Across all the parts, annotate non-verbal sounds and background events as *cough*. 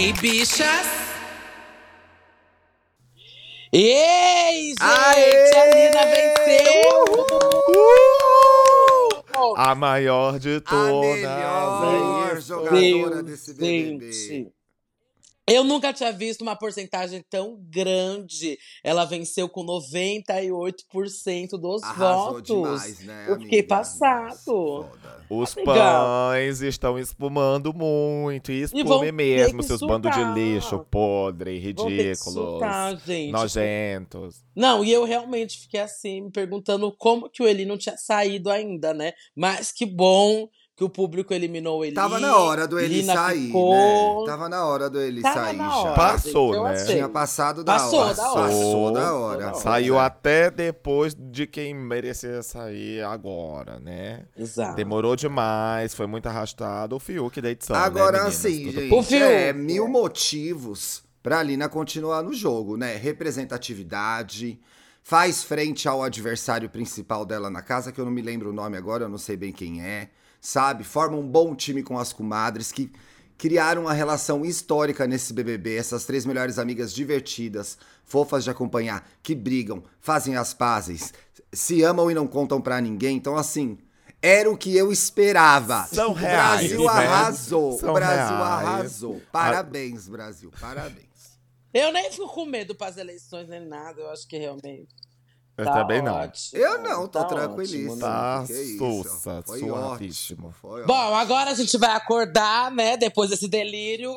Ei, bichas! Ei, gente! Aê! A Lina venceu! Uhul! A maior de A todas. melhor é jogadora Deus, desse BBB. gente. Eu nunca tinha visto uma porcentagem tão grande. Ela venceu com 98% dos Arrasou votos. demais, né, Eu fiquei amiga? passado. Foda. Os Legal. pães estão espumando muito. E espume mesmo, seus bandos de lixo podre, ridículos, surtar, gente. nojentos. Não, e eu realmente fiquei assim, me perguntando como que o Eli não tinha saído ainda, né? Mas que bom que o público eliminou ele. Tava na hora do ele Lina sair, ficou. né? Tava na hora do ele Tava sair já. hora, Passou, eu né? achei. Tinha passado da Passou hora. da hora. Passou da Passou hora. da hora. Saiu Pois é. até depois de quem merecia sair agora, né? Exato. Demorou demais, foi muito arrastado. O Fiuk da edição. Agora né, meninas? sim, Tudo- gente. O Fiuk. É, mil motivos pra Lina continuar no jogo, né? Representatividade, faz frente ao adversário principal dela na casa, que eu não me lembro o nome agora, eu não sei bem quem é, sabe? Forma um bom time com as comadres que criaram uma relação histórica nesse BBB. Essas três melhores amigas divertidas, fofas de acompanhar, que brigam, fazem as pazes, se amam e não contam pra ninguém. Então, assim. Era o que eu esperava. São o reais, Brasil né? arrasou. São o Brasil reais. arrasou. Parabéns, Brasil. Parabéns. Eu nem fico com medo para as eleições nem nada. Eu acho que realmente. Eu tá também não. ótimo, Eu não, tô tá tranquilíssimo. né? Tá sussa, Foi suavíssimo. Foi Bom, agora a gente vai acordar, né? Depois desse delírio.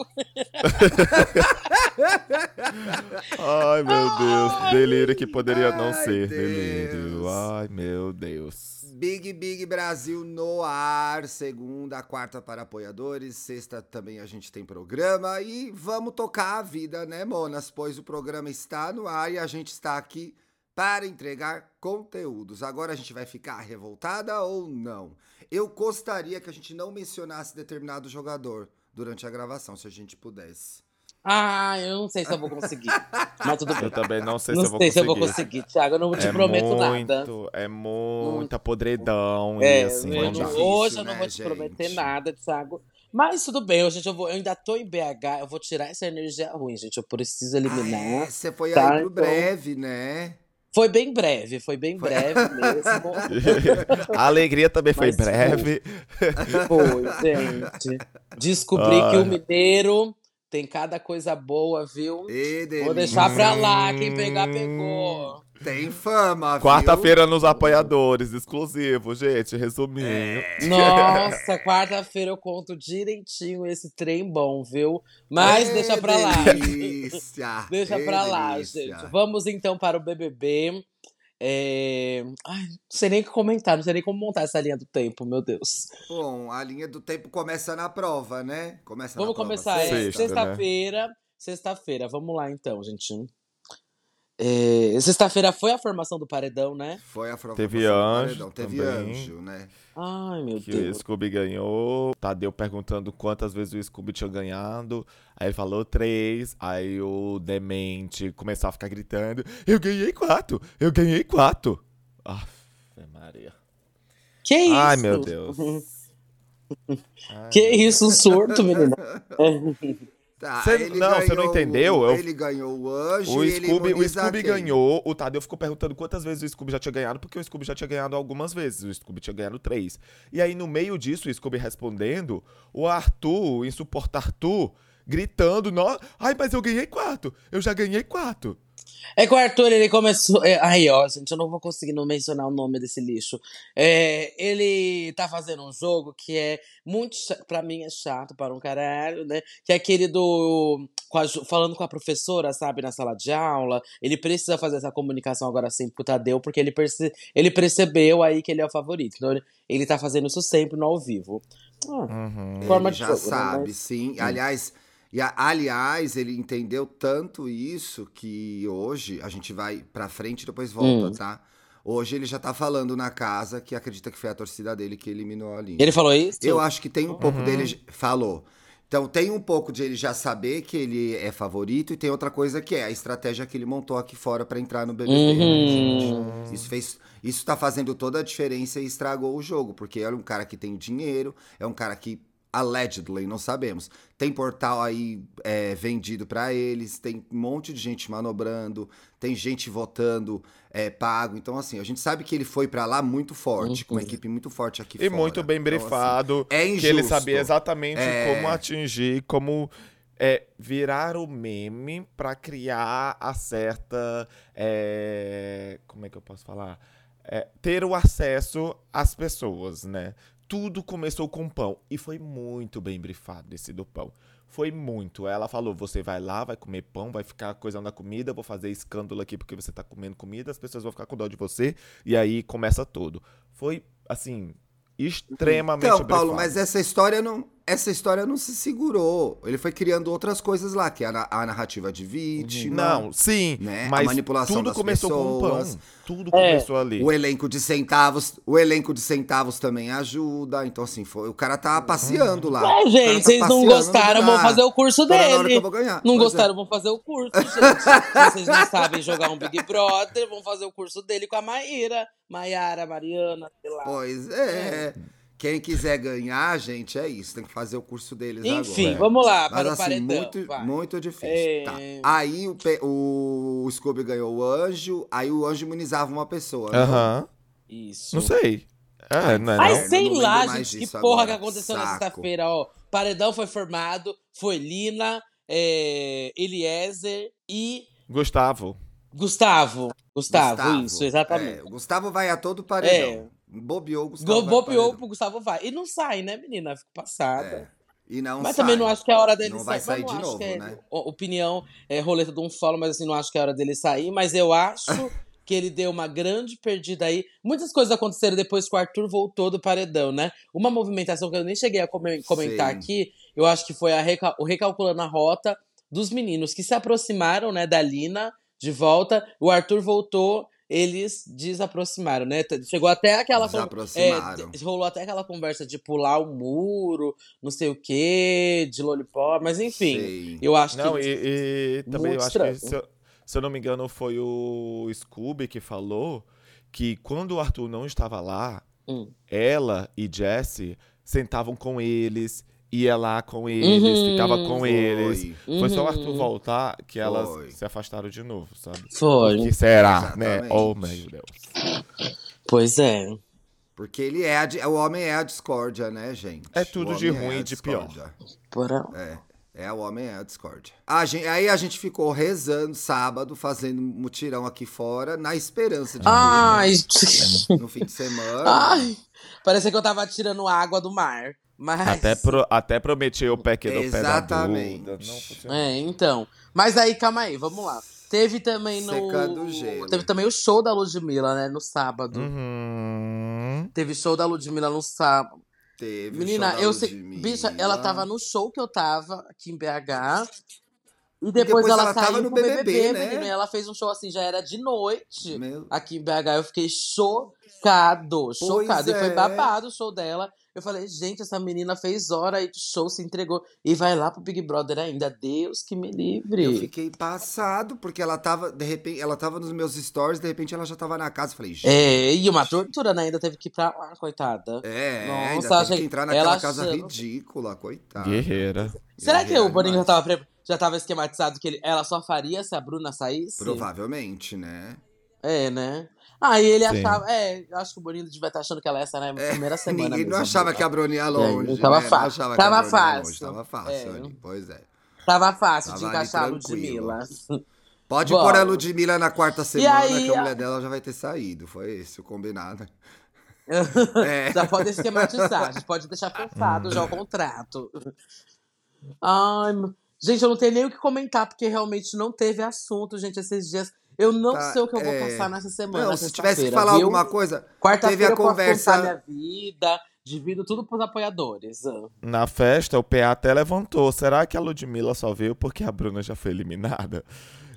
Ai, meu Deus. Delírio que poderia não Ai, ser. Deus. Delírio. Ai, meu Deus. Big Big Brasil no ar, segunda, quarta para apoiadores, sexta também a gente tem programa e vamos tocar a vida, né, Monas? Pois o programa está no ar e a gente está aqui para entregar conteúdos. Agora a gente vai ficar revoltada ou não? Eu gostaria que a gente não mencionasse determinado jogador durante a gravação, se a gente pudesse. Ah, eu não sei se eu vou conseguir. *laughs* Mas tudo bem. Eu também não sei Não se eu vou sei conseguir. se eu vou conseguir, Thiago. Eu não te é prometo muito, nada. É muita podridão É, e assim, eu não difícil, hoje eu não né, vou te prometer gente? nada, Thiago. Mas tudo bem, hoje eu, vou, eu ainda tô em BH, eu vou tirar essa energia ruim, gente. Eu preciso Ah, eliminar. é, você foi Tá, aí pro então. breve, né? Foi bem breve, foi bem breve mesmo. *laughs* A alegria também foi Mas foi. breve. Foi, gente. Descobri Ai. que o mineiro tem cada coisa boa, viu? E Vou delícia. deixar pra lá, quem pegar, pegou. Tem fama, viu? Quarta-feira nos apoiadores, exclusivo, gente, resuminho. É. Nossa, quarta-feira eu conto direitinho esse trem bom, viu? Mas É deixa pra lá. Delícia. *laughs* Deixa é pra lá, delícia. gente. Vamos então para o BBB. É... Ai, não sei nem o que comentar, não sei nem como montar essa linha do tempo, meu Deus. Bom, a linha do tempo começa na prova, né? Começa Vamos na prova começar, é, Sexta, né? sexta-feira. Sexta-feira, vamos lá então, gente. É, Sexta-feira foi a formação do paredão, né? Foi a prova Teve do anjo paredão, Teve também. anjo, né? Ai, meu Que o Deus. Scooby ganhou. Tadeu perguntando quantas vezes o Scooby tinha ganhado. Aí ele falou três. Aí o demente começou a ficar gritando: Eu ganhei quatro! Eu ganhei quatro! Aff, Maria. Que isso? Ai, meu Deus. Ai, *laughs* Que isso, um surto, menina. *laughs* Tá, Cê- não, você não entendeu? o- Eu- Ele ganhou o anjo O Scooby, o Scooby ganhou, o Tadeu ficou perguntando quantas vezes o Scooby já tinha ganhado, porque o Scooby já tinha ganhado algumas vezes, o Scooby tinha ganhado três. E aí, no meio disso, o Scooby respondendo, o Arthur, o insuportar Arthur, gritando, "Nó- ai, mas eu ganhei quatro, eu já ganhei quatro. É que o Arthur, ele começou. é, Aí, ó, gente, eu não vou conseguir não mencionar o nome desse lixo. É, ele tá fazendo um jogo que é muito. cha- Pra mim é chato para um caralho, né? Que é aquele do. com a falando com a professora, sabe, na sala de aula. Ele precisa fazer essa comunicação agora sempre com o Tadeu, porque ele, perce, ele percebeu aí que ele é o favorito. Então, ele, ele tá fazendo isso sempre no ao vivo. Ah, Uhum. Forma Ele de já jogo, né? sabe, Mas- sim. Aliás, e aliás, ele entendeu tanto isso que hoje a gente vai pra frente e depois volta, Hum. tá? Hoje ele já tá falando na casa que acredita que foi a torcida dele que eliminou a linha. Ele falou isso? Eu acho que tem um pouco Uhum. dele. Falou. Então tem um pouco de ele já saber que ele é favorito e tem outra coisa que é a estratégia que ele montou aqui fora pra entrar no BBB. né, Uhum. gente? Isso fez, isso tá fazendo toda a diferença e estragou o jogo, porque é um cara que tem dinheiro, é um cara que Allegedly, não sabemos. Tem portal aí é, vendido pra eles, tem um monte de gente manobrando, tem gente votando é, pago. Então, assim, a gente sabe que ele foi pra lá muito forte, com uma Uhum. equipe muito forte aqui E fora. muito bem Então, assim, é que ele injusto. sabia exatamente É. como atingir, como é, virar o meme pra criar a certa. é, como é que eu posso falar? É, ter o acesso às pessoas, né? Tudo começou com pão. E foi muito bem brifado esse do pão. Foi muito. Ela falou: você vai lá, vai comer pão, vai ficar coisando a comida, vou fazer escândalo aqui porque você tá comendo comida, as pessoas vão ficar com dó de você. E aí começa tudo. Foi, assim, extremamente Então, Paulo, brifado. mas essa história não, essa história não se segurou. Ele foi criando outras coisas lá, que é a, a narrativa de vítima. Não, sim, né? A mas manipulação tudo das começou com um pessoas. pão. Tudo É. começou ali. O elenco de centavos, o elenco de centavos também ajuda. Então, assim, foi, o cara tá passeando lá. É, O cara gente, tá vocês não gostaram, vão fazer o curso Tô na hora que dele. eu vou ganhar. Não Pois é. gostaram, vão fazer o curso, gente. vocês não sabem jogar um Big Brother, vão fazer o curso dele com a Maíra. Maiara, Mariana, sei lá. Pois é. Quem quiser ganhar, gente, é isso. Tem que fazer o curso deles Enfim, agora. vamos lá, Mas para o assim, paredão. muito, vai. muito difícil. É. Tá. Aí o, pe- o Scooby ganhou o anjo, aí o anjo imunizava uma pessoa. né? Aham. Isso. Não sei. É, não é Ai, não? Sei não lá, gente, que porra agora. que aconteceu na Saco. sexta-feira, ó. Paredão foi formado, foi Lina, é, Eliezer e Gustavo. Gustavo. Gustavo, isso, exatamente. É, o Gustavo vai a todo paredão. Bobeou, o Gustavo Go- Bobeou pro Gustavo vai. E não sai, né, menina? Fico passada. É. E não Mas sai. também não acho que é a hora dele Não sair. vai sair não de novo, é- né? Opinião, é, roleta de um falo, mas assim, não acho que é a hora dele sair. Mas eu acho *laughs* que ele deu uma grande perdida aí. Muitas coisas aconteceram depois que o Arthur voltou do paredão, né? Uma movimentação que eu nem cheguei a come- comentar Sim. aqui, eu acho que foi a recal- o recalculando a rota dos meninos que se aproximaram, né, da Lina de volta. O Arthur voltou. Eles desaproximaram, né? Chegou até aquela. Desaproximaram. é, rolou até aquela conversa de pular o muro, não sei o quê, de lollipop, mas enfim. Sei. Eu acho Não, que. e, e também eu acho estranho. que, se eu, se eu não me engano, foi o Scooby que falou que quando o Arthur não estava lá, Hum. ela e Jesse sentavam com eles, ia lá com eles, Uhum, ficava com Foi. eles. Foi só o Arthur Uhum. voltar que elas Foi. se afastaram de novo, sabe? Foi. O que será, né? Exatamente. Oh, meu Deus. Pois é. Porque ele é a, o homem é a discórdia, né, gente? É tudo de homem ruim a e de pior. Porra. É. É, o homem é a discórdia. A gente, aí a gente ficou rezando sábado, fazendo mutirão aqui fora, na esperança de Ai, ver no fim de semana. ai. Parecia que eu tava tirando água do mar. Mas. Até, pro, até prometi o pé que no pé da. Não funcionou. É, então. Mas aí, calma aí, vamos lá. Teve também no. Secando o gelo. Teve também o show da Ludmilla, né? No sábado. Uhum. Teve show da Ludmilla no sábado. Teve o Menina, show da eu sei. Bicha, ela tava no show que eu tava aqui em BH. E depois, depois ela, ela tava saiu no pro BBB, BBB, né? menina. E ela fez um show assim, já era de noite. Meu- Aqui em BH, eu fiquei chocado. Chocado. E foi é. babado o show dela. Eu falei, gente, essa menina fez hora aí de show, se entregou. E vai lá pro Big Brother ainda. Deus que me livre. Eu fiquei passado, porque ela tava, de repente, ela tava nos meus stories, de repente ela já tava na casa. Eu Falei, gente. É, e uma tortura, né? Ainda teve que ir pra lá, coitada. É, Nossa, ainda teve que entrar naquela ela casa achando- ridícula, coitada. Guerreira. Será que Guerreira o Boninho já tava, pre- já tava esquematizado que ele- ela só faria se a Bruna saísse? Provavelmente, né? É, né? E ele Sim. achava. É, eu acho que o Bonito devia estar achando que ela ia sair na primeira semana. É, Ninguém não mesmo, achava Bruna. que a Bruna ia longe. não tava né? fácil. Não achava Tava a ia fácil. longe. Tava fácil É. ali, pois é. Tava fácil de Tava ali encaixar a. Ludmilla. *laughs* Pode Bom. pôr a Ludmilla na quarta semana, aí, que a a- mulher dela já vai ter saído. Foi esse o combinado. *laughs* É. Já pode esquematizar, a gente pode deixar fechado já o contrato. Ai, gente, eu não tenho nem o que comentar, porque realmente não teve assunto, gente, esses dias. Eu não Tá, sei o que eu vou é. passar nessa semana. Não, se tivesse que falar viu? alguma coisa, teve Quarta-feira a conversa- minha vida, divido tudo pros apoiadores. Na festa, o PA até levantou. Será que a Ludmilla só veio porque a Bruna já foi eliminada?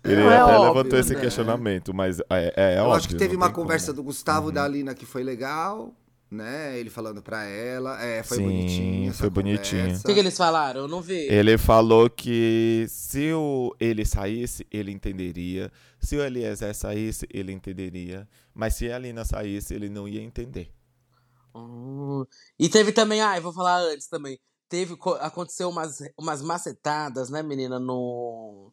Ele É até óbvio, levantou esse né? questionamento, mas é, é, é eu óbvio. acho que teve uma tem como. conversa do Gustavo Uhum. e da Alina que foi legal, né? Ele falando pra ela. É, foi Sim, bonitinho. foi bonitinho. O conversa. que, que eles falaram? Eu não vi. Ele falou que se o, ele saísse, ele entenderia. Se o Eliezer saísse, ele entenderia. Mas se a Alina saísse, ele não ia entender. Hum. E teve também, ah, eu vou falar antes também. teve, co- aconteceu umas, umas macetadas, né, menina, no,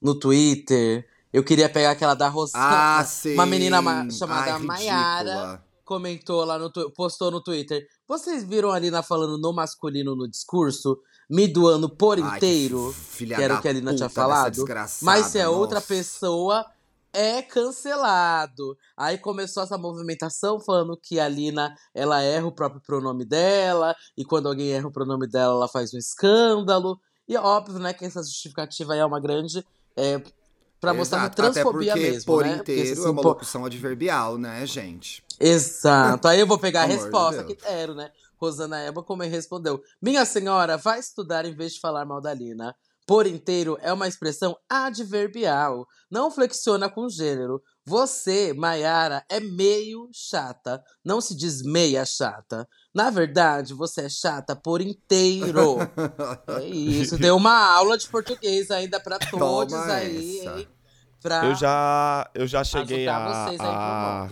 no Twitter. Eu queria pegar aquela da Rosana. Ah, sim. Uma menina ma- chamada Ai, Maiara. Comentou lá no postou no Twitter. Vocês viram a Lina falando no masculino no discurso, me doando por Ai, que inteiro, filha que era o que a Lina tinha falado. Mas se é outra nossa. pessoa, é cancelado. Aí começou essa movimentação falando que a Lina, ela erra o próprio pronome dela, e quando alguém erra o pronome dela, ela faz um escândalo. E é óbvio, né, que essa justificativa aí é uma grande. É, pra mostrar uma Exato, Até transfobia porque mesmo, por né? Porque inteiro esse é uma locução adverbial, né, gente? Exato. Aí eu vou pegar a de resposta Deus. que deram, né? Rosana Eba como ele respondeu. Minha senhora, vai estudar em vez de falar mal da Lina. Por inteiro é uma expressão adverbial. Não flexiona com gênero. Você, Maiara, é meio chata. Não se diz meia chata. Na verdade, você é chata por inteiro. *laughs* É isso. Deu uma aula de português ainda pra todos Toma aí, essa. hein? Pra Eu já, eu já cheguei ajudar a, vocês aí com a.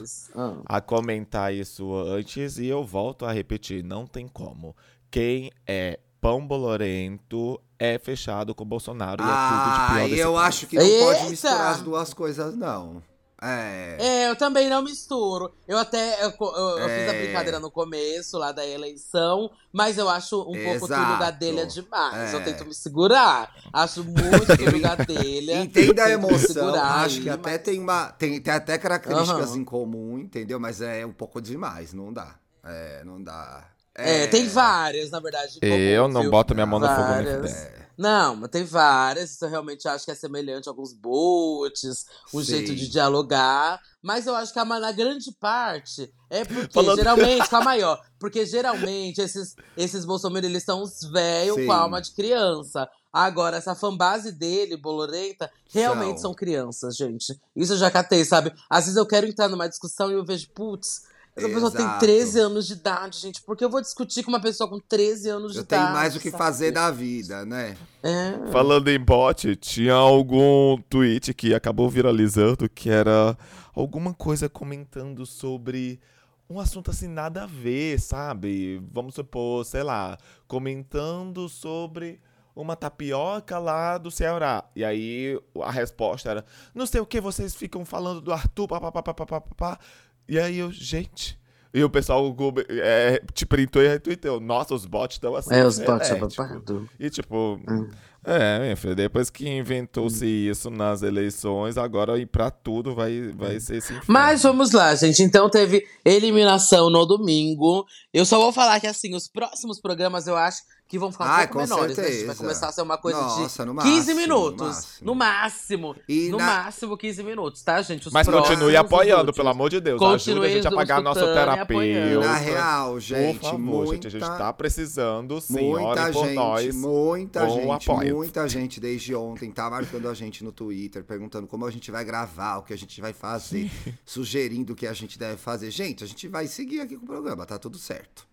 Ah. a comentar isso antes e eu volto a repetir, não tem como. Quem é pão bolorento é fechado com Bolsonaro e é tudo de Ah, pior desse eu país. acho que não pode Eita! misturar as duas coisas, não. É. É, eu também não misturo. Eu até eu, eu- eu fiz a É. brincadeira no começo, lá da eleição, mas eu acho um pouco Exato. Túlio Gadelha demais. É. Eu tento me segurar. Acho muito Túlio Gadelha. *laughs* Entenda a *laughs* emoção. Acho aí, que até tem uma. Tem, tem até características Aham. em comum, entendeu? Mas é um pouco demais, não dá. É, não dá. É, tem várias, na verdade. Eu comum, não viu? boto minha mão no fogo nem Várias. fudendo. Não, mas tem várias. Isso eu realmente acho que é semelhante a alguns boots, um Sim. jeito de dialogar. Mas eu acho que a, na grande parte é porque, Falando- geralmente, calma aí, ó. Porque geralmente esses, esses Bolsonaro, eles são uns velhos com alma de criança. Agora, essa fanbase dele, Bolorenta, realmente São. são crianças, gente. Isso eu já catei, sabe? Às vezes eu quero entrar numa discussão e eu vejo, putz, essa pessoa tem Exato. 13 anos de idade, gente. Por que eu vou discutir com uma pessoa com 13 anos de Eu idade? tenho mais o que sabe? fazer da vida, né? É. Falando em bot, tinha algum tweet que acabou viralizando que era alguma coisa comentando sobre um assunto assim nada a ver, sabe? Vamos supor, sei lá, comentando sobre uma tapioca lá do Ceará. E aí a resposta era: não sei o que vocês ficam falando do Arthur, papapá, papapá. E aí eu, gente. E o pessoal Google, é, te printou e retweetou. Nossa, os bots estão assim. É, os bots é frenéticos. babado. E tipo, Hum. é, minha filha, depois que inventou-se isso nas eleições, agora ir pra tudo vai, vai ser esse inferno. Mas vamos lá, gente. Então teve eliminação no domingo. Eu só vou falar que, assim, os próximos programas eu acho que vão ficar um Ai, pouco com menores. né? Vai certeza. começar a ser uma coisa Nossa, de no 15 máximo, minutos. no máximo. No máximo. E no na- máximo 15 minutos, tá, gente? Os Mas continue apoiando, últimos. pelo amor de Deus. Continue Ajuda a gente a pagar e terapeuta. apoiando. Na real, gente, Por favor, muita, gente, a gente tá precisando, sim. muita por gente, nós. muita gente, apoio. muita gente desde ontem tá marcando a gente no Twitter, perguntando como a gente vai gravar, o que a gente vai fazer, *laughs* sugerindo o que a gente deve fazer. Gente, a gente vai seguir aqui com o programa, tá tudo certo.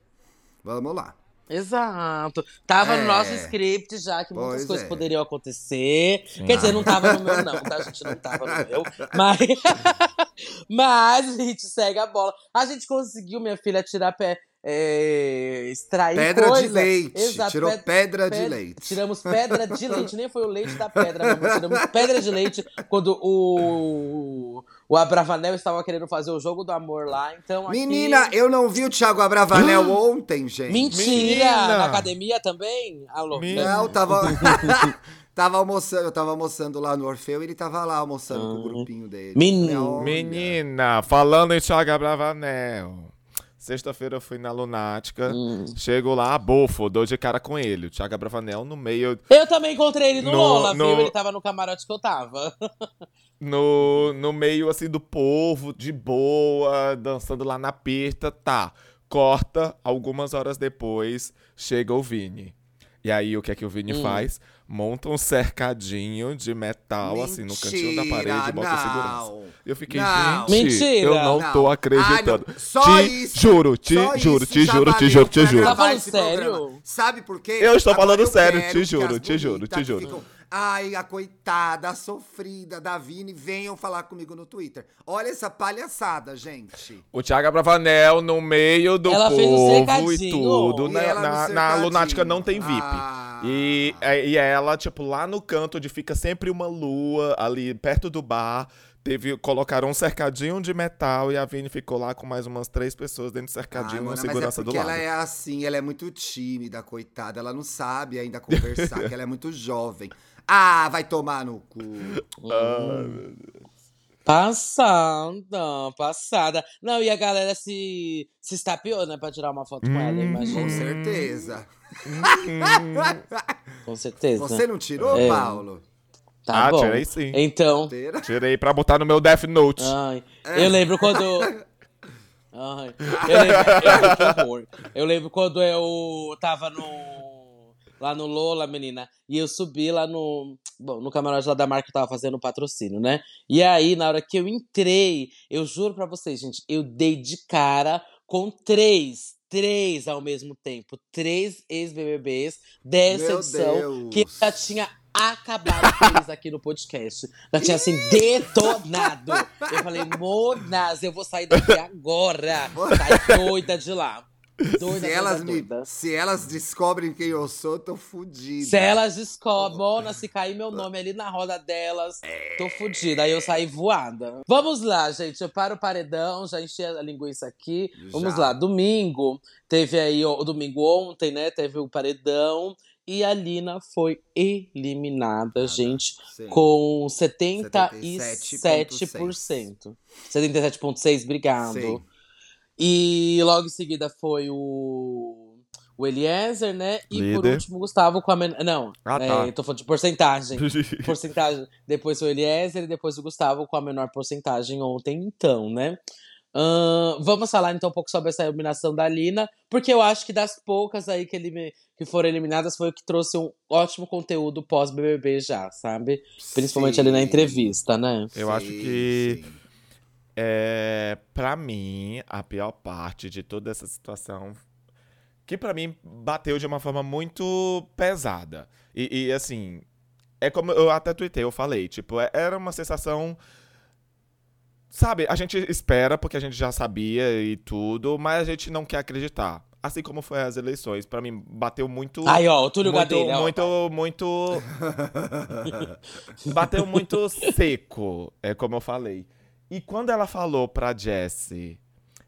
Vamos lá. Exato. Tava no É. nosso script já que muitas Pois coisas é. poderiam acontecer. Quer dizer, não tava no meu, não, tá? A gente não tava no meu. Mas, *laughs* mas a gente segue a bola. A gente conseguiu, minha filha, tirar pé. É, extrair Pedra coisa. de leite. Exato, Tirou ped- pedra de ped- leite. Tiramos pedra de *laughs* leite, nem foi o leite da pedra, não. Tiramos pedra de leite quando o, o Abravanel estava querendo fazer o jogo do amor lá. Então, aqui- Menina, eu não vi o Thiago Abravanel *gasps* ontem, gente. Mentira! Menina! Na academia também? Alô? Menina. Não, tava. *laughs* tava almoçando, eu tava almoçando lá no Orfeu e ele tava lá almoçando com o grupinho dele. Olha, Menina, falando em Thiago Bravanel. Sexta-feira eu fui na Lunática. Hum. Chego lá, bofo, dou de cara com ele. O Thiago Bravanel no meio Eu também encontrei ele no, No- Lola, no- viu? Ele tava no camarote que eu tava. *laughs* no, no meio assim do povo, de boa, dançando lá na pista, tá. Corta, algumas horas depois, chega o Vini. E aí, o que é que o Vini Hum. faz? Monta um cercadinho de metal, assim, no cantinho da parede bota Mentira, segurança. Eu fiquei, Não. gente, Mentira. eu não, Não. tô Ah, acreditando. não. Só te isso- juro, te só juro, isso te juro, te juro, te juro. Tá falando sério? programa. Sabe por quê? Eu estou Agora falando eu sério, te juro, te juro, te juro. Ai, a coitada, a sofrida da Vini, venham falar comigo no Twitter. Olha essa palhaçada, gente. O Thiago Abravanel no meio do Ela povo e cercadinho. tudo. E Na, na, na. Lunática não tem VIP. Ah. E, é, e ela, tipo, lá no canto onde fica sempre uma lua, ali perto do bar, teve, colocaram um cercadinho de metal e a Vini ficou lá com mais umas três pessoas dentro do cercadinho Ai, com Mona, segurança é do porque lado. ela é assim, ela é muito tímida, coitada. Ela não sabe ainda conversar, *laughs* que ela é muito jovem. Ah, vai tomar no cu. Passada, passada. Não, e a galera se, se estapeou, né, pra tirar uma foto com ela, Hum, imagina. Com certeza. Com certeza. Você não tirou, É. Paulo? Tá Ah, bom. tirei sim. Então? Tirei pra botar no meu Death Note. ai, eu lembro quando... Ai, eu lembro, eu. Eu lembro quando eu tava no... Lá no Lola, menina, e eu subi lá no. Bom, no camarote lá da marca que tava fazendo o patrocínio, né? E aí, na hora que eu entrei, eu juro pra vocês, gente, eu dei de cara com três, três ao mesmo tempo. Três ex-BBBs dessa Meu edição Deus. que já tinha acabado com eles aqui no podcast. Já tinha assim, detonado. Eu falei, Monas, eu vou sair daqui agora. Sai doida de lá. Doida, Se elas, me, se elas descobrem quem eu sou, tô fudida. Se elas descobrem, Mona, se cair meu nome ali na roda delas, tô fudida. Aí eu saí voada. Vamos lá, gente. Eu paro o paredão, já enchi a linguiça aqui. Vamos Já. lá. Domingo, teve aí, o, domingo ontem, né? Teve o paredão. E a Lina foi eliminada, gente, Sim. com 77,6%. 77%. 77,6%, obrigado. Sim. E logo em seguida foi o, o Eliezer, né? E por Líder. último, o Gustavo com a menor. Não, Ah, é, tá. eu tô falando de porcentagem. *laughs* porcentagem. Depois foi o Eliezer e depois o Gustavo com a menor porcentagem ontem, então, né? Ahn, vamos falar então um pouco sobre essa eliminação da Lina, porque eu acho que das poucas aí que, elimi- que foram eliminadas foi o que trouxe um ótimo conteúdo pós-BBB já, sabe? Principalmente ali na Sim. entrevista, né? Eu acho Sim, que sim. É, pra mim, a pior parte de toda essa situação, que pra mim bateu de uma forma muito pesada. E, e, assim, é como eu até tuitei, eu falei, tipo, é- era uma sensação. Sabe, a gente espera porque a gente já sabia e tudo, mas a gente não quer acreditar. Assim como foi as eleições, pra mim bateu muito. Aí, ó, o Túlio muito, Gadelha, ó. muito, muito. *laughs* Bateu muito seco, é como eu falei. E quando ela falou pra Jessie,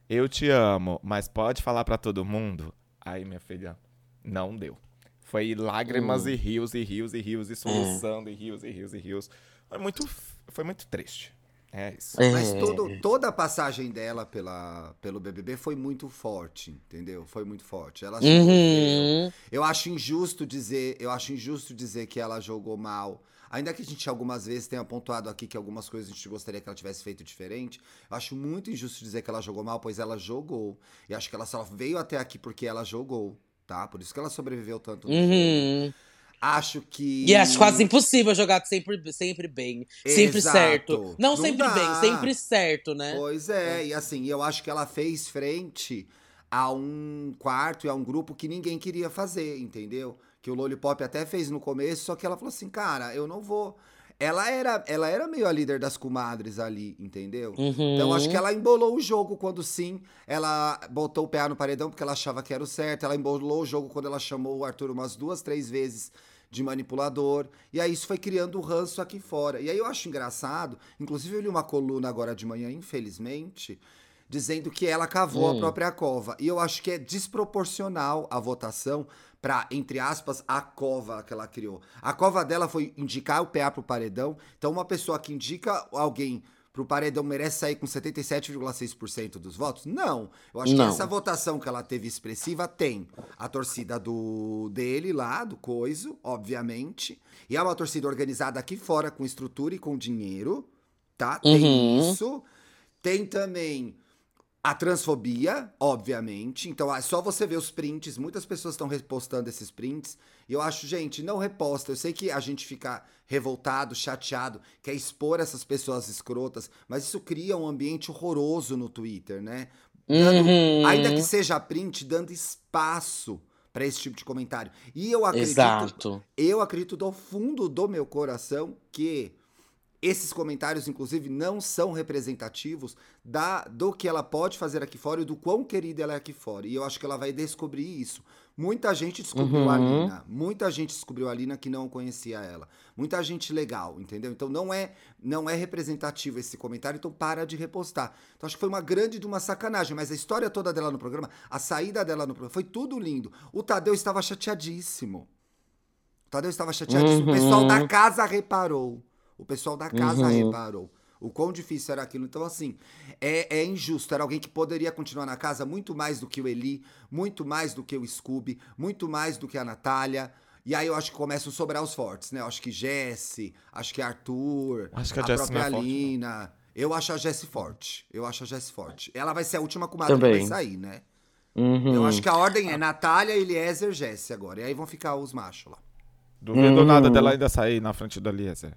eu te amo, mas pode falar pra todo mundo? Aí, minha filha, não deu. Foi lágrimas Hum. e rios e rios e rios e soluçando e rios e rios e rios. Foi muito, foi muito triste. É isso. É. Mas todo, toda a passagem dela pela, pelo BBB foi muito forte, entendeu? Foi muito forte. Ela. Uhum. Eu acho injusto dizer, eu acho injusto dizer que ela jogou mal. Ainda que a gente algumas vezes tenha pontuado aqui que algumas coisas a gente gostaria que ela tivesse feito diferente, eu acho muito injusto dizer que ela jogou mal, pois ela jogou. E acho que ela só veio até aqui porque ela jogou, tá? Por isso que ela sobreviveu tanto. no jogo. Uhum. Acho que E acho quase impossível jogar sempre, sempre bem. Sempre Exato. certo. Não, Não sempre dá. bem, sempre certo, né? Pois é, e assim, eu acho que ela fez frente a um quarto e a um grupo que ninguém queria fazer, entendeu? Que o Lollipop até fez no começo, só que ela falou assim, cara, eu não vou. Ela era, ela era meio a líder das comadres ali, entendeu? Uhum. Então acho que ela embolou o jogo quando sim, ela botou o pé no paredão porque ela achava que era o certo. Ela embolou o jogo quando ela chamou o Arthur umas duas, três vezes de manipulador. E aí isso foi criando o ranço aqui fora. E aí eu acho engraçado, inclusive eu li uma coluna agora de manhã, infelizmente, dizendo que ela cavou a Hum. própria cova. E eu acho que é desproporcional a votação para, entre aspas, a cova que ela criou. A cova dela foi indicar o PA pro paredão. Então, uma pessoa que indica alguém pro paredão merece sair com 77,6% dos votos? Não. Eu acho Não. que essa votação que ela teve expressiva tem a torcida do dele lá, do Coiso, obviamente. E é uma torcida organizada aqui fora, com estrutura e com dinheiro, tá? Tem Uhum. isso. Tem também a transfobia, obviamente. Então, é só você ver os prints. Muitas pessoas estão repostando esses prints. E eu acho, gente, não reposta. Eu sei que a gente fica revoltado, chateado, quer expor essas pessoas escrotas, mas isso cria um ambiente horroroso no Twitter, né? Dando- Uhum. Ainda que seja print, dando espaço para esse tipo de comentário. E eu acredito, Exato. eu acredito do fundo do meu coração que esses comentários, inclusive, não são representativos da, do que ela pode fazer aqui fora e do quão querida ela é aqui fora. E eu acho que ela vai descobrir isso. Muita gente descobriu a Uhum. Lina. Muita gente descobriu a Lina que não conhecia ela. Muita gente legal, entendeu? Então não é não é representativo esse comentário, então para de repostar. Então acho que foi uma grande de uma sacanagem, mas a história toda dela no programa, a saída dela no programa, foi tudo lindo. O Tadeu estava chateadíssimo. O Tadeu estava chateadíssimo. O pessoal Uhum. da casa reparou. O pessoal da casa Uhum. reparou. O quão difícil era aquilo. Então, assim, é, é injusto. Era alguém que poderia continuar na casa muito mais do que o Eli, muito mais do que o Scooby, muito mais do que a Natália. E aí eu acho que começam a sobrar os fortes, né? Eu acho que Jesse, acho que Arthur, Acho que a a, Jessie própria é forte, não. Lina. Eu acho a Jessie forte. Eu acho a Jessie forte. Ela vai ser a última comadre que Também. vai sair, né? Uhum. Eu acho que a ordem é Natália, Eliezer, Jesse agora. E aí vão ficar os machos lá. Duvido Uhum. nada dela ainda sair na frente da Eliezer.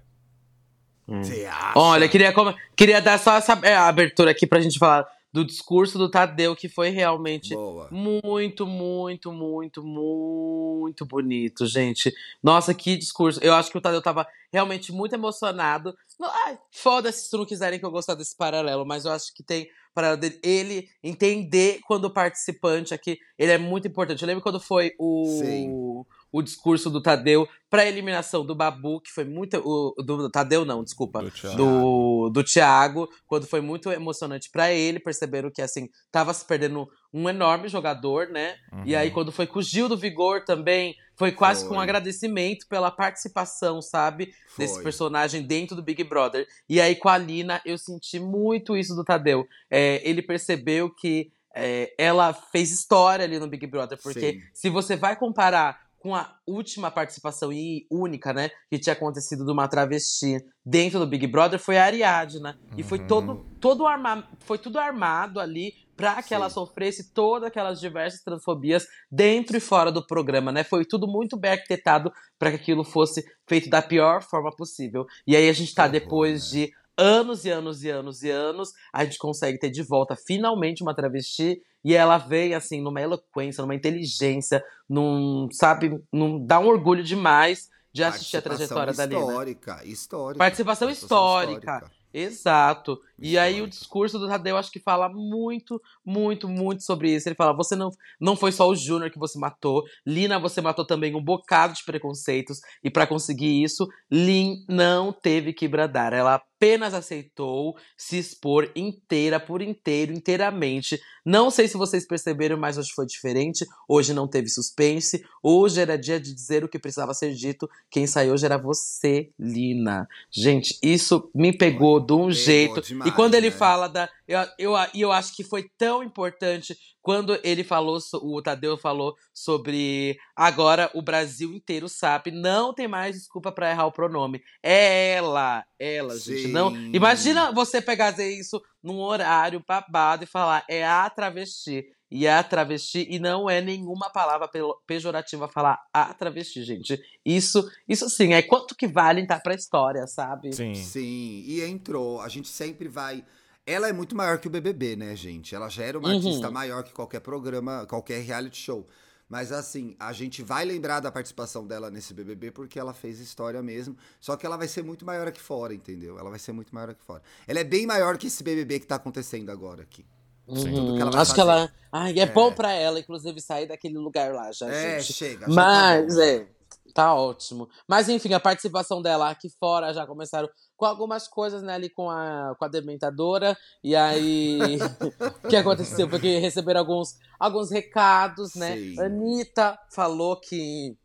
Acha? Olha, queria, queria dar só essa é, abertura aqui pra gente falar do discurso do Tadeu, que foi realmente Boa. muito, muito, muito, muito bonito, gente. Nossa, que discurso. Eu acho que o Tadeu tava realmente muito emocionado. Ai, foda-se se não quiserem que eu gostar desse paralelo, mas eu acho que tem paralelo dele. Ele entender quando o participante aqui, ele é muito importante. Eu lembro quando foi Sim. O, discurso do Tadeu pra eliminação do Babu, que foi muito. O, do Tadeu, não, desculpa Do Thiago. do, do Thiago, quando foi muito emocionante pra ele, perceberam que assim, tava se perdendo um enorme jogador, né? E Uhum. aí quando foi com o Gil do Vigor também, foi quase com um agradecimento pela participação, sabe? Desse Foi. personagem dentro do Big Brother. E aí com a Lina, eu senti muito isso do Tadeu. É, ele percebeu que é, ela fez história ali no Big Brother, porque Sim. se você vai comparar com a última participação e única, né, que tinha acontecido de uma travesti dentro do Big Brother, foi a Ariadna. E foi Uhum. todo, todo arma, foi tudo armado ali pra que ela Sim. sofresse todas aquelas diversas transfobias dentro e fora do programa, né? Foi tudo muito bem arquitetado para que aquilo fosse feito da pior forma possível. E aí a gente tá depois né? de anos e anos e anos e anos, a gente consegue ter de volta finalmente uma travesti e ela vem assim numa eloquência, numa inteligência, num, sabe, num dá um orgulho demais de assistir a trajetória da Lina. histórica, histórica. Participação histórica. Exato. E aí o discurso do Tadeu acho que fala muito, muito, muito sobre isso. Ele fala: você não, não foi só o Júnior que você matou, Lina, você matou também um bocado de preconceitos. E pra conseguir isso, Lin não teve que bradar. Ela apenas aceitou se expor inteira, por inteiro, inteiramente. Não sei se vocês perceberam, mas hoje foi diferente. Hoje não teve suspense. Hoje era dia de dizer o que precisava ser dito. Quem saiu hoje era você, Lina. Gente, isso me pegou de um Pegou jeito. demais, e quando ele né? fala da. Eu, eu, e eu acho que foi tão importante quando ele falou, o Tadeu falou sobre agora o Brasil inteiro sabe, não tem mais desculpa pra errar o pronome. É ela, ela, gente. Não, Sim. imagina você pegar isso num horário babado e falar é a travesti. E é a travesti, e não é nenhuma palavra pe- pejorativa falar a travesti, gente. Isso, isso sim, é quanto que vale entrar pra história, sabe? Sim. Sim, e entrou. A gente sempre vai. Ela é muito maior que o BBB, né, gente? Ela já era uma Uhum. artista maior que qualquer programa, qualquer reality show. Mas assim, a gente vai lembrar da participação dela nesse BBB porque ela fez história mesmo. Só que ela vai ser muito maior aqui fora, entendeu? Ela vai ser muito maior aqui fora. Ela é bem maior que esse BBB que tá acontecendo agora aqui. Que vai Acho que ela. Ai, é, bom pra ela, inclusive, sair daquele lugar lá já, É, gente. chega. já Mas, tá é, tá ótimo. Mas, enfim, a participação dela aqui fora já começaram com algumas coisas, né, ali com a, com a dementadora. E aí, *laughs* o que aconteceu foi que receberam alguns, alguns recados, né? Sim. Anitta falou que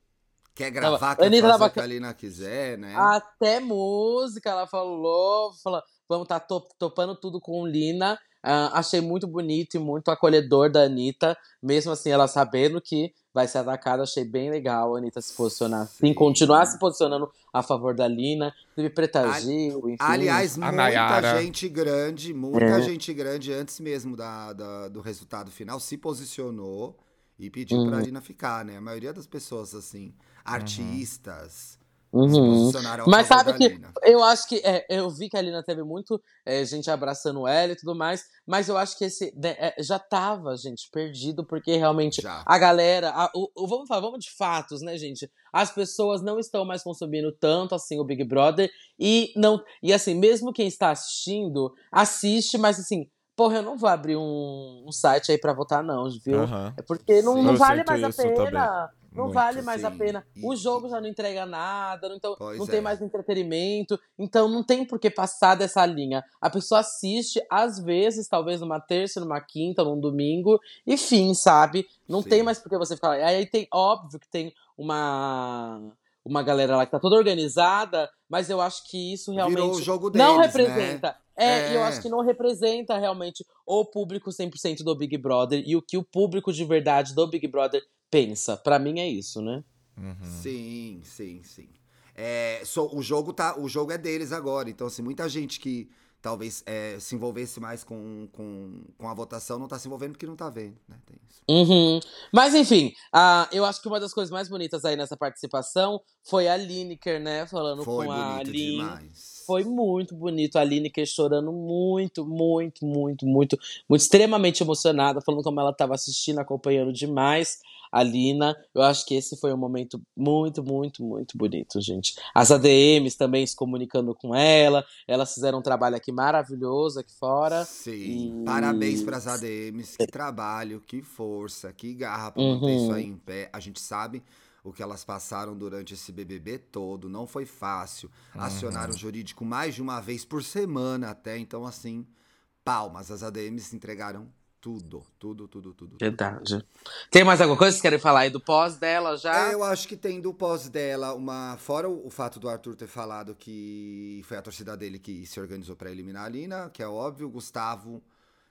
Quer gravar, Tava- quer Anitta fazer tava- o que a Lina quiser, né? até música ela falou, falou vamos estar topando tudo com Lina. Ah, achei muito bonito e muito acolhedor da Anitta, mesmo assim, ela sabendo que vai ser atacada, achei bem legal a Anitta se posicionar assim, Sim. continuar se posicionando a favor da Lina, teve Preta Ali- Gil, enfim. Aliás, A muita Nayara. gente grande, muita É. gente grande, antes mesmo da, da- do resultado final, se posicionou e pediu Uhum. pra Lina ficar, né? A maioria das pessoas, assim, artistas, Uhum. Mas sabe que eu acho que é, eu vi que a Lina teve muito é, gente abraçando ela e tudo mais, mas eu acho que esse né, é, já tava, gente, perdido, porque realmente Já. a galera. a- o, o- vamos falar, vamos de fatos, né, gente? As pessoas não estão mais consumindo tanto assim o Big Brother e não. E assim, mesmo quem está assistindo, assiste, mas assim. Porra, eu não vou abrir um, um site aí pra votar, não, viu? Aham. É porque não, não vale mais a pena. Não Muito, vale mais a sim. pena. E- O jogo já não entrega nada, não, então, Pois não é. tem mais entretenimento. Então não tem por que passar dessa linha. A pessoa assiste, às vezes, talvez numa terça, numa quinta, num domingo, e fim, sabe? Não Sim. tem mais por que você falar. Aí tem, óbvio que tem uma. Uma galera lá que tá toda organizada, mas eu acho que isso realmente Virou o jogo deles, não né? Representa. É, e eu É. acho que não representa realmente o público 100% do Big Brother e o que o público de verdade do Big Brother pensa. Pra mim é isso, né? Uhum. Sim, sim, sim. É, so- o, jogo tá, o jogo é deles agora. Então, assim, muita gente que talvez é, se envolvesse mais com, com, com a votação não tá se envolvendo porque não tá vendo, né? Tem isso. Uhum. Mas enfim, ah, eu acho que uma das coisas mais bonitas aí nessa participação foi a Lineker, né? Falando Foi com a Lin. demais. Foi muito bonito. A Lineker chorando muito, muito, muito, muito, muito, extremamente emocionada, falando como ela estava assistindo, acompanhando demais a Lina. Eu acho que esse foi um momento muito, muito, muito bonito, gente. As ADMs também se comunicando com ela. Elas fizeram um trabalho aqui maravilhoso aqui fora. Sim. E- Parabéns pras ADMs. Que trabalho, que força, que garra manter Uhum. isso aí em pé. A gente sabe o que elas passaram durante esse BBB todo. Não foi fácil. Acionaram o jurídico mais de uma vez por semana até. Então, assim, palmas. As ADMs entregaram tudo. Tudo, tudo, tudo. tudo. Verdade. Tem mais alguma coisa que vocês querem falar aí do pós dela já? Eu acho que tem do pós dela uma. Fora o, o fato do Arthur ter falado que foi a torcida dele que se organizou pra eliminar a Lina, que é óbvio. O Gustavo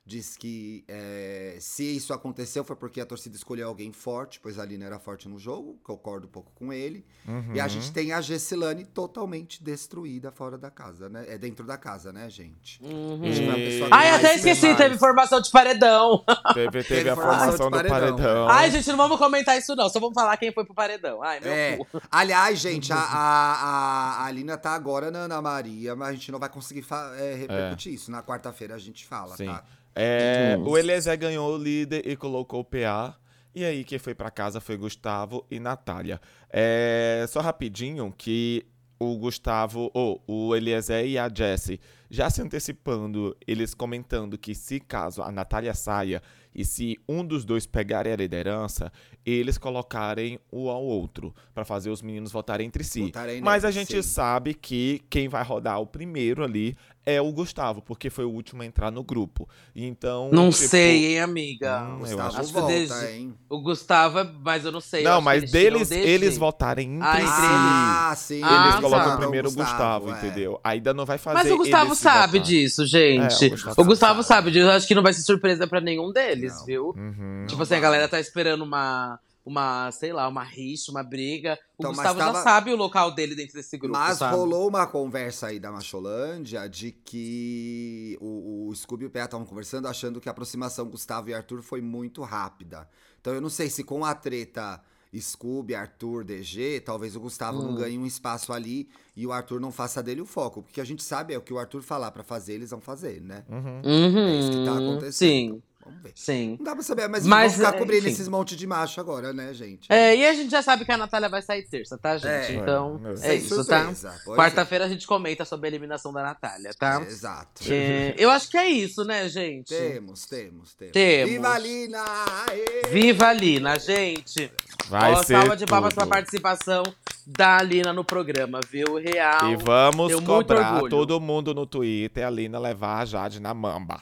diz que é, se isso aconteceu foi porque a torcida escolheu alguém forte, pois a Lina era forte no jogo. Concordo um pouco com ele. Uhum. E a gente tem a Gessilane totalmente destruída fora da casa, né? É dentro da casa, né, gente? Uhum. Pessoa Ai, até esqueci, teve formação de paredão. Teve, teve Teve a formação de do paredão. paredão. Ai, gente, não vamos comentar isso não. Só vamos falar quem foi pro paredão. Ai, meu É. cu. Aliás, gente, a, a, a, a Lina tá agora na Ana Maria, mas a gente não vai conseguir é, repercutir isso. Na quarta-feira a gente fala, Sim. tá? É, Uhum. O Eliezer ganhou o líder e colocou o PA. E aí, quem foi pra casa foi Gustavo e Natália. É, só rapidinho que o Gustavo, ou o Eliezer e a Jessie já se antecipando, eles comentando que se caso a Natália saia e se um dos dois pegarem a liderança, eles colocarem o ao outro pra fazer os meninos votarem entre si. Votarem Mas a gente sim. sabe que quem vai rodar o primeiro ali é o Gustavo, porque foi o último a entrar no grupo. Então, Não tipo, sei, hein, amiga. Hum, eu Gustavo acho que volta, desde- hein? O Gustavo, é- mas eu não sei. Não, acho mas deles, desse. eles votarem entre Ah, si. Ah, sim. Ah, Eles tá. colocam primeiro o Gustavo, é. entendeu? Ainda não vai fazer. Mas o Gustavo sabe disso, gente. É, o o Gustavo Gustavo, sabe. sabe disso. Eu acho que não vai ser surpresa pra nenhum deles, Não. viu? Uhum. Tipo assim, a galera tá esperando uma, uma, sei lá, uma rixa, uma briga. O Então, Gustavo já tava- sabe o local dele dentro desse grupo, Mas sabe? rolou uma conversa aí da Macholândia de que o, o Scooby e o Pé estavam conversando achando que a aproximação Gustavo e Arthur foi muito rápida. Então eu não sei se com a treta Scooby, Arthur, DG, talvez o Gustavo Hum. não ganhe um espaço ali e o Arthur não faça dele o foco. Porque a gente sabe é o que o Arthur falar pra fazer, eles vão fazer, né? Uhum. Uhum, É isso que tá acontecendo. Sim, Vamos ver. sim. Não dá pra saber, mas, Mas, vamos ficar é, cobrindo enfim. esses monte de macho agora, né, gente? É, e a gente já sabe que a Natália vai sair terça, tá, gente? É. então, É. é isso, tá? surpresa, pois Quarta-feira a gente comenta sobre a eliminação da Natália, tá? é. Exato. É, eu acho que é isso, né, gente? Temos, temos, temos. Temos. Viva a Lina! Aê! Viva a Lina, gente! Vai Ó, ser salva de palmas pra participação da Lina no programa, viu? Real. E vamos Tenho cobrar todo mundo no Twitter a Lina levar a Jade na mamba.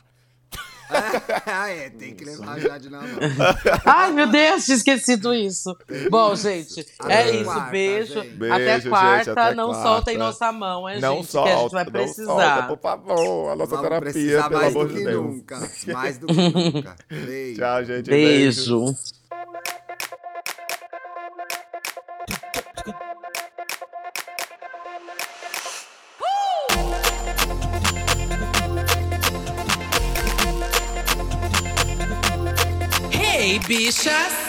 *laughs* ah, é, tem que levar a Jade na mão. Ai, meu Deus, tinha esquecido isso. Bom, gente, é isso. quarta, beijo. gente. Beijo, até gente, quarta. até não quarta. soltem nossa mão, hein, não gente? solta, que a gente vai não precisar. solta, por favor. A nossa Vamos terapia, pelo mais amor do de que Deus. nunca. Mais do que nunca. Beijo. *laughs* Tchau, gente. Beijo. Hey, bichas!